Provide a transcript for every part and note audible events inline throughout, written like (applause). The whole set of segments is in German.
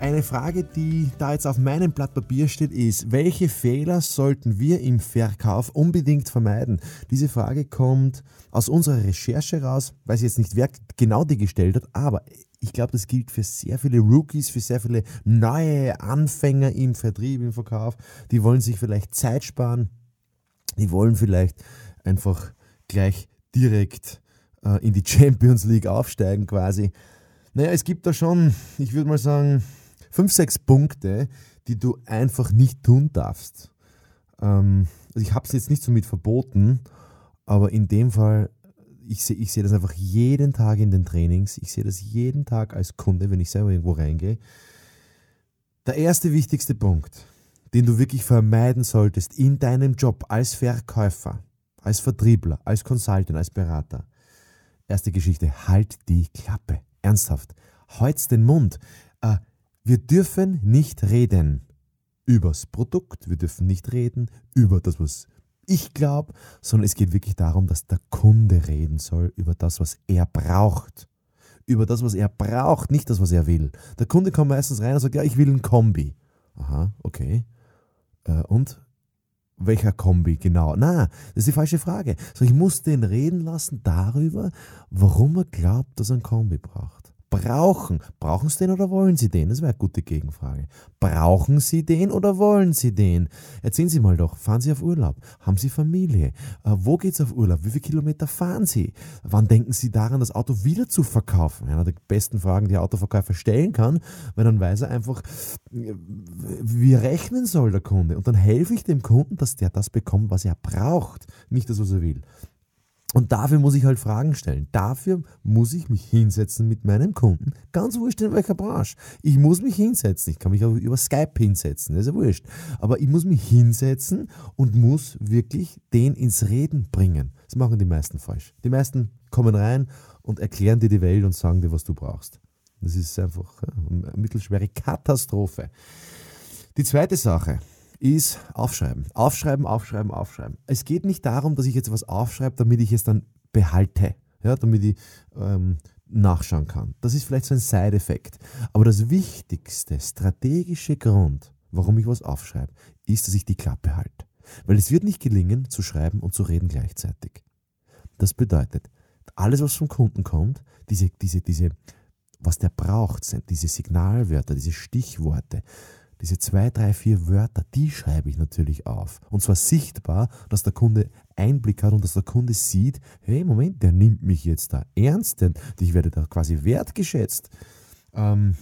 eine Frage, die da jetzt auf meinem Blatt Papier steht, ist, welche Fehler sollten wir im Verkauf unbedingt vermeiden? Diese Frage kommt aus unserer Recherche raus, weiß jetzt nicht, wer genau die gestellt hat, aber ich glaube, das gilt für sehr viele Rookies, für sehr viele neue Anfänger im Vertrieb, im Verkauf. Die wollen sich vielleicht Zeit sparen, die wollen vielleicht einfach gleich direkt äh, in die Champions League aufsteigen quasi. Naja, es gibt da schon, ich würde mal sagen, fünf, sechs Punkte, die du einfach nicht tun darfst. Ähm, also ich habe es jetzt nicht so mit verboten, aber in dem Fall, ich sehe ich seh das einfach jeden Tag in den Trainings, ich sehe das jeden Tag als Kunde, wenn ich selber irgendwo reingehe. Der erste wichtigste Punkt, den du wirklich vermeiden solltest in deinem Job als Verkäufer, als Vertriebler, als Consultant, als Berater. Erste Geschichte, halt die Klappe. Ernsthaft. Halt's den Mund. Äh, wir dürfen nicht reden übers Produkt, wir dürfen nicht reden über das, was ich glaube, sondern es geht wirklich darum, dass der Kunde reden soll über das, was er braucht. Über das, was er braucht, nicht das, was er will. Der Kunde kommt meistens rein und sagt, ja, ich will ein Kombi. Aha, okay. Äh, und welcher Kombi genau? Na, das ist die falsche Frage. So, ich muss den reden lassen darüber, warum er glaubt, dass er ein Kombi braucht brauchen. Brauchen Sie den oder wollen Sie den? Das wäre eine gute Gegenfrage. Brauchen Sie den oder wollen Sie den? Erzählen Sie mal doch, fahren Sie auf Urlaub? Haben Sie Familie? Äh, wo es auf Urlaub? Wie viele Kilometer fahren Sie? Wann denken Sie daran, das Auto wieder zu verkaufen? Eine der besten Fragen, die ein Autoverkäufer stellen kann, weil dann weiß er einfach, wie rechnen soll der Kunde. Und dann helfe ich dem Kunden, dass der das bekommt, was er braucht, nicht das, was er will. Und dafür muss ich halt Fragen stellen. Dafür muss ich mich hinsetzen mit meinem Kunden. Ganz wurscht in welcher Branche. Ich muss mich hinsetzen. Ich kann mich auch über Skype hinsetzen. Das ist ja wurscht. Aber ich muss mich hinsetzen und muss wirklich den ins Reden bringen. Das machen die meisten falsch. Die meisten kommen rein und erklären dir die Welt und sagen dir, was du brauchst. Das ist einfach eine mittelschwere Katastrophe. Die zweite Sache ist aufschreiben. Aufschreiben, aufschreiben, aufschreiben. Es geht nicht darum, dass ich jetzt was aufschreibe, damit ich es dann behalte, ja, damit ich ähm, nachschauen kann. Das ist vielleicht so ein Side-Effekt. Aber das wichtigste strategische Grund, warum ich was aufschreibe, ist, dass ich die Klappe halte. Weil es wird nicht gelingen, zu schreiben und zu reden gleichzeitig. Das bedeutet, alles, was vom Kunden kommt, diese, diese, diese, was der braucht, sind diese Signalwörter, diese Stichworte, diese zwei, drei, vier Wörter, die schreibe ich natürlich auf. Und zwar sichtbar, dass der Kunde Einblick hat und dass der Kunde sieht, hey, Moment, der nimmt mich jetzt da ernst, denn ich werde da quasi wertgeschätzt. Ähm,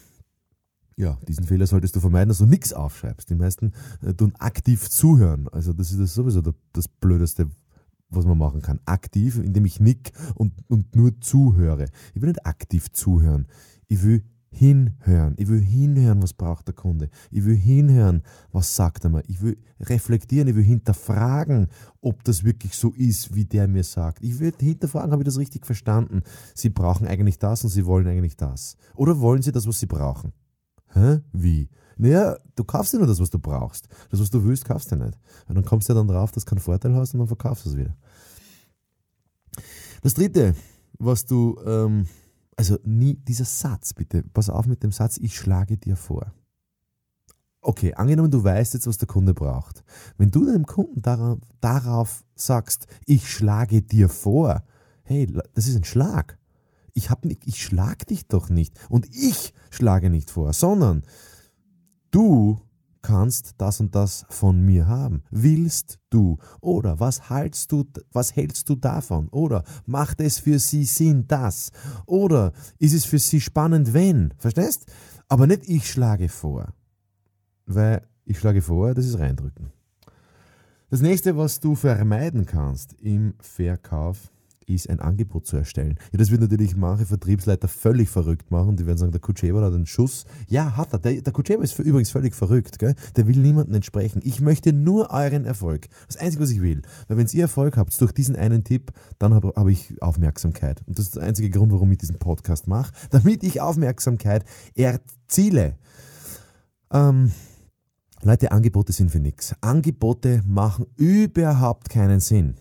ja, diesen Fehler solltest du vermeiden, dass du nichts aufschreibst. Die meisten äh, tun aktiv zuhören. Also das ist das sowieso das Blödeste, was man machen kann. Aktiv, indem ich nick und, und nur zuhöre. Ich will nicht aktiv zuhören. Ich will hinhören. Ich will hinhören, was braucht der Kunde. Ich will hinhören, was sagt er mir. Ich will reflektieren, ich will hinterfragen, ob das wirklich so ist, wie der mir sagt. Ich will hinterfragen, habe ich das richtig verstanden? Sie brauchen eigentlich das und sie wollen eigentlich das. Oder wollen sie das, was sie brauchen? Hä? Wie? Naja, du kaufst ja nur das, was du brauchst. Das, was du willst, kaufst du nicht. Und dann kommst du ja dann drauf, dass du keinen Vorteil hast und dann verkaufst du es wieder. Das dritte, was du ähm, also nie dieser Satz, bitte, pass auf mit dem Satz, ich schlage dir vor. Okay, angenommen, du weißt jetzt, was der Kunde braucht. Wenn du deinem Kunden darauf, darauf sagst, ich schlage dir vor, hey, das ist ein Schlag. Ich, hab nicht, ich schlag dich doch nicht und ich schlage nicht vor, sondern du kannst das und das von mir haben. Willst du? Oder was hältst du, was hältst du davon? Oder macht es für sie Sinn, das? Oder ist es für sie spannend, wenn? Verstehst? Aber nicht ich schlage vor. Weil ich schlage vor, das ist reindrücken. Das nächste, was du vermeiden kannst im Verkauf, ist, ein Angebot zu erstellen. Ja, das wird natürlich manche Vertriebsleiter völlig verrückt machen. Die werden sagen, der Kutscheber hat einen Schuss. Ja, hat er. Der, der Kutscheber ist übrigens völlig verrückt. Gell? Der will niemandem entsprechen. Ich möchte nur euren Erfolg. Das Einzige, was ich will. Weil wenn ihr Erfolg habt durch diesen einen Tipp, dann habe hab ich Aufmerksamkeit. Und das ist der einzige Grund, warum ich diesen Podcast mache. (laughs) Damit ich Aufmerksamkeit erziele. Ähm, Leute, Angebote sind für nichts. Angebote machen überhaupt keinen Sinn.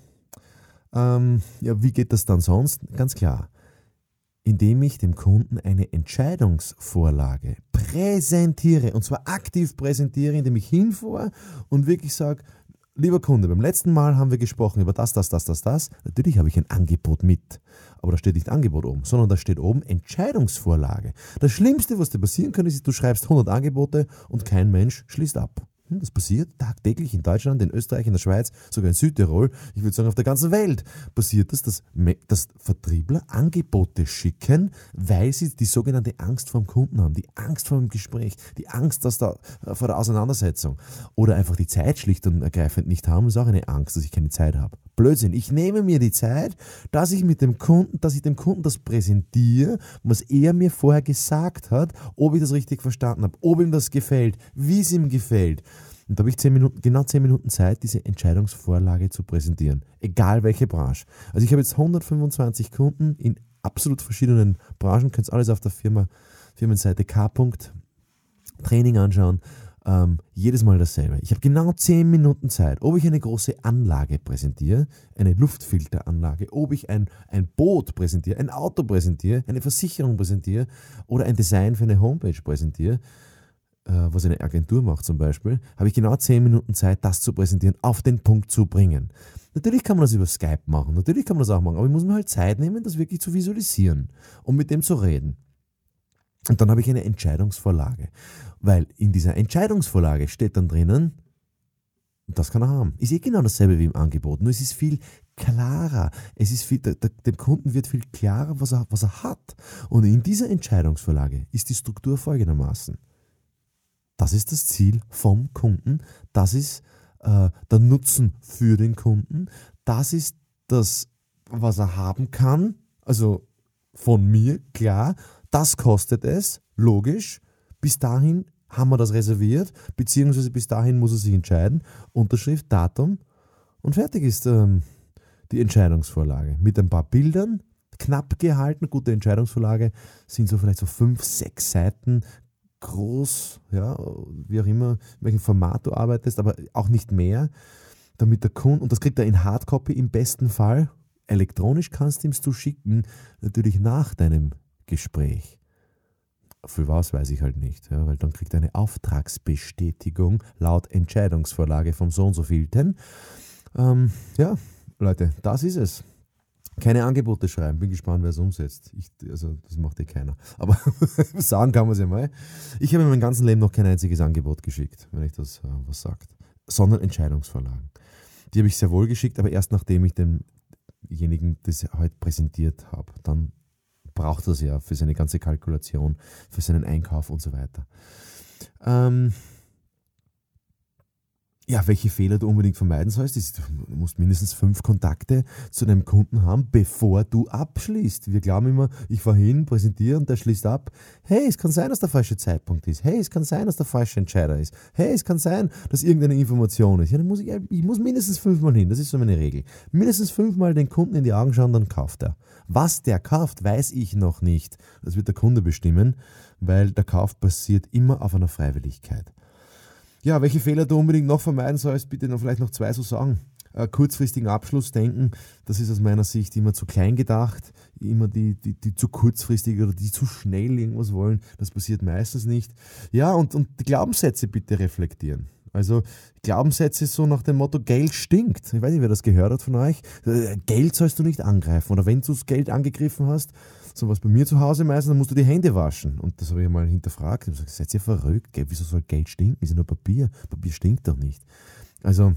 Ähm, ja, wie geht das dann sonst? Ganz klar. Indem ich dem Kunden eine Entscheidungsvorlage präsentiere, und zwar aktiv präsentiere, indem ich hinfahre und wirklich sage, lieber Kunde, beim letzten Mal haben wir gesprochen über das, das, das, das, das. Natürlich habe ich ein Angebot mit. Aber da steht nicht Angebot oben, sondern da steht oben Entscheidungsvorlage. Das Schlimmste, was dir passieren kann, ist, du schreibst 100 Angebote und kein Mensch schließt ab. Hm, das passiert tagtäglich in Deutschland, in Österreich, in der Schweiz, sogar in Südtirol, ich würde sagen auf der ganzen Welt, passiert das, dass, dass Vertriebler Angebote schicken, weil sie die sogenannte Angst vor dem Kunden haben, die Angst vor dem Gespräch, die Angst dass da, äh, vor der Auseinandersetzung oder einfach die Zeit schlicht und ergreifend nicht haben, ist auch eine Angst, dass ich keine Zeit habe. Blödsinn. Ich nehme mir die Zeit, dass ich mit dem Kunden, dass ich dem Kunden das präsentiere, was er mir vorher gesagt hat, ob ich das richtig verstanden habe, ob ihm das gefällt, wie es ihm gefällt. Und da habe ich zehn Minuten, genau zehn Minuten Zeit, diese Entscheidungsvorlage zu präsentieren. Egal welche Branche. Also ich habe jetzt 125 Kunden in absolut verschiedenen Branchen. Könnt alles auf der Firma, Firmenseite K. Training anschauen. Ähm, jedes Mal dasselbe. Ich habe genau zehn Minuten Zeit, ob ich eine große Anlage präsentiere, eine Luftfilteranlage, ob ich ein, ein Boot präsentiere, ein Auto präsentiere, eine Versicherung präsentiere oder ein Design für eine Homepage präsentiere was eine Agentur macht zum Beispiel, habe ich genau zehn Minuten Zeit, das zu präsentieren, auf den Punkt zu bringen. Natürlich kann man das über Skype machen, natürlich kann man das auch machen, aber ich muss mir halt Zeit nehmen, das wirklich zu visualisieren und mit dem zu reden. Und dann habe ich eine Entscheidungsvorlage, weil in dieser Entscheidungsvorlage steht dann drinnen, das kann er haben. Ist eh genau dasselbe wie im Angebot, nur es ist viel klarer. Es ist viel, der, der, dem Kunden wird viel klarer, was er, was er hat. Und in dieser Entscheidungsvorlage ist die Struktur folgendermaßen. Das ist das Ziel vom Kunden. Das ist äh, der Nutzen für den Kunden. Das ist das, was er haben kann. Also von mir, klar. Das kostet es, logisch. Bis dahin haben wir das reserviert, beziehungsweise bis dahin muss er sich entscheiden. Unterschrift, Datum und fertig ist ähm, die Entscheidungsvorlage. Mit ein paar Bildern, knapp gehalten, gute Entscheidungsvorlage, sind so vielleicht so fünf, sechs Seiten, groß, ja, wie auch immer, in welchem Format du arbeitest, aber auch nicht mehr, damit der Kunde, und das kriegt er in Hardcopy im besten Fall, elektronisch kannst du ihm zu schicken, natürlich nach deinem Gespräch. Für was weiß ich halt nicht, ja, weil dann kriegt er eine Auftragsbestätigung laut Entscheidungsvorlage vom so und so vielten. Ähm, ja, Leute, das ist es. Keine Angebote schreiben, bin gespannt, wer es umsetzt. Ich, also, das macht eh keiner. Aber (laughs) sagen kann man es ja mal. Ich habe in meinem ganzen Leben noch kein einziges Angebot geschickt, wenn ich das äh, was sagt. Sondern Entscheidungsvorlagen. Die habe ich sehr wohl geschickt, aber erst nachdem ich demjenigen das heute präsentiert habe. Dann braucht er es ja für seine ganze Kalkulation, für seinen Einkauf und so weiter. Ähm, ja, welche Fehler du unbedingt vermeiden sollst, ist, du musst mindestens fünf Kontakte zu deinem Kunden haben, bevor du abschließt. Wir glauben immer, ich fahre hin, präsentiere und der schließt ab. Hey, es kann sein, dass der falsche Zeitpunkt ist. Hey, es kann sein, dass der falsche Entscheider ist. Hey, es kann sein, dass irgendeine Information ist. Ja, dann muss ich, ich muss mindestens fünfmal hin. Das ist so meine Regel. Mindestens fünfmal den Kunden in die Augen schauen, dann kauft er. Was der kauft, weiß ich noch nicht. Das wird der Kunde bestimmen, weil der Kauf passiert immer auf einer Freiwilligkeit. Ja, welche Fehler du unbedingt noch vermeiden sollst, bitte noch vielleicht noch zwei so sagen. Äh, kurzfristigen Abschluss denken, das ist aus meiner Sicht immer zu klein gedacht, immer die, die, die zu kurzfristig oder die zu schnell irgendwas wollen, das passiert meistens nicht. Ja, und, und die Glaubenssätze bitte reflektieren. Also Glaubenssätze so nach dem Motto, Geld stinkt. Ich weiß nicht, wer das gehört hat von euch. Äh, Geld sollst du nicht angreifen. Oder wenn du das Geld angegriffen hast, so was bei mir zu Hause meistens, dann musst du die Hände waschen. Und das habe ich mal hinterfragt. Ich habe gesagt, seid ihr verrückt? Wieso soll Geld stinken? Ist ja nur Papier. Papier stinkt doch nicht. Also,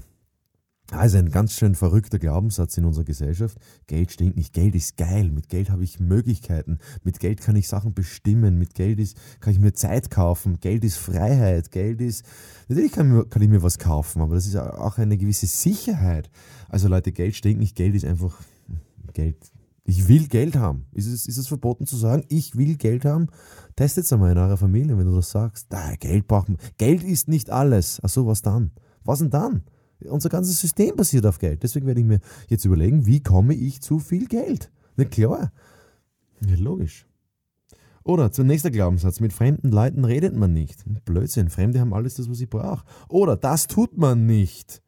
also ein ganz schön verrückter Glaubenssatz in unserer Gesellschaft. Geld stinkt nicht. Geld ist geil. Mit Geld habe ich Möglichkeiten. Mit Geld kann ich Sachen bestimmen. Mit Geld ist, kann ich mir Zeit kaufen. Geld ist Freiheit. Geld ist, natürlich kann, kann ich mir was kaufen, aber das ist auch eine gewisse Sicherheit. Also Leute, Geld stinkt nicht. Geld ist einfach, Geld Ich will Geld haben. Ist es, ist es verboten zu sagen, ich will Geld haben? Testet es einmal in eurer Familie, wenn du das sagst. Da, Geld braucht man. Geld ist nicht alles. Ach so, was dann? Was denn dann? Unser ganzes System basiert auf Geld. Deswegen werde ich mir jetzt überlegen, wie komme ich zu viel Geld? Na klar. Ja, logisch. Oder zum nächsten Glaubenssatz, mit fremden Leuten redet man nicht. Blödsinn, Fremde haben alles das, was ich brauche. Oder das tut man nicht.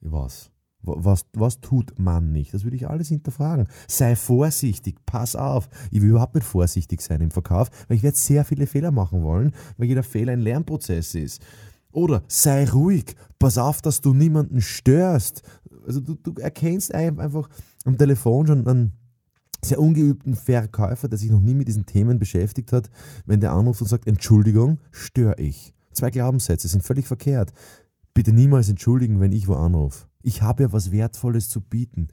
Was? Was, was tut man nicht? Das würde ich alles hinterfragen. Sei vorsichtig, pass auf. Ich will überhaupt nicht vorsichtig sein im Verkauf, weil ich werde sehr viele Fehler machen wollen, weil jeder Fehler ein Lernprozess ist. Oder sei ruhig, pass auf, dass du niemanden störst. Also du, du erkennst einfach am Telefon schon einen sehr ungeübten Verkäufer, der sich noch nie mit diesen Themen beschäftigt hat, wenn der anruft und sagt, Entschuldigung, störe ich. Zwei Glaubenssätze sind völlig verkehrt. Bitte niemals entschuldigen, wenn ich wo anrufe. Ich habe ja was Wertvolles zu bieten.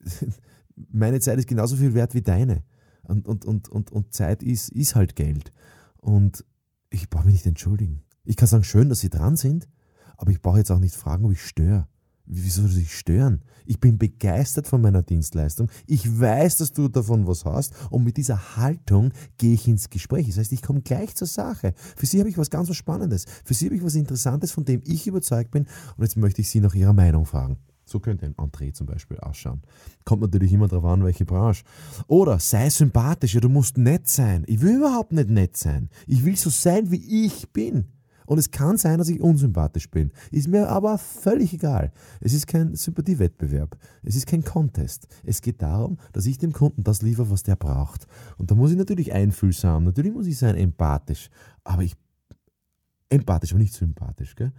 (laughs) Meine Zeit ist genauso viel wert wie deine. Und, und, und, und, und Zeit ist, ist halt Geld. Und ich brauche mich nicht entschuldigen. Ich kann sagen, schön, dass Sie dran sind, aber ich brauche jetzt auch nicht fragen, ob ich störe. Wieso soll ich stören? Ich bin begeistert von meiner Dienstleistung. Ich weiß, dass du davon was hast. Und mit dieser Haltung gehe ich ins Gespräch. Das heißt, ich komme gleich zur Sache. Für Sie habe ich was ganz was Spannendes. Für Sie habe ich was Interessantes, von dem ich überzeugt bin. Und jetzt möchte ich Sie nach Ihrer Meinung fragen. So könnte ein Entree zum Beispiel ausschauen. Kommt natürlich immer darauf an, welche Branche. Oder sei sympathisch, ja, du musst nett sein. Ich will überhaupt nicht nett sein. Ich will so sein, wie ich bin. Und es kann sein, dass ich unsympathisch bin. Ist mir aber völlig egal. Es ist kein Sympathiewettbewerb. Es ist kein Contest. Es geht darum, dass ich dem Kunden das liefere, was der braucht. Und da muss ich natürlich einfühlsam, natürlich muss ich sein empathisch. Aber ich, empathisch, aber nicht sympathisch, gell?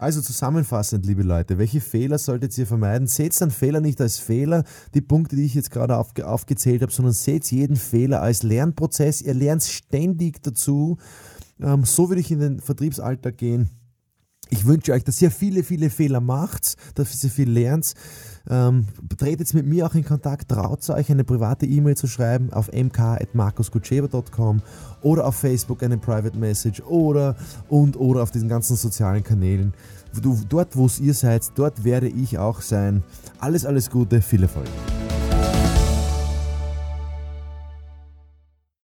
Also zusammenfassend, liebe Leute, welche Fehler solltet ihr vermeiden? Seht einen Fehler nicht als Fehler, die Punkte, die ich jetzt gerade aufge aufgezählt habe, sondern seht jeden Fehler als Lernprozess. Ihr lernt ständig dazu ähm, so würde ich in den Vertriebsalltag gehen. Ich wünsche euch, dass ihr viele, viele Fehler macht, dass ihr viel lernt. Ähm, tretet mit mir auch in Kontakt, traut euch eine private E-Mail zu schreiben auf mk.markuskutscheber.com oder auf Facebook eine Private Message oder und oder auf diesen ganzen sozialen Kanälen. Du, dort, wo ihr seid, dort werde ich auch sein. Alles, alles Gute, viel Erfolg.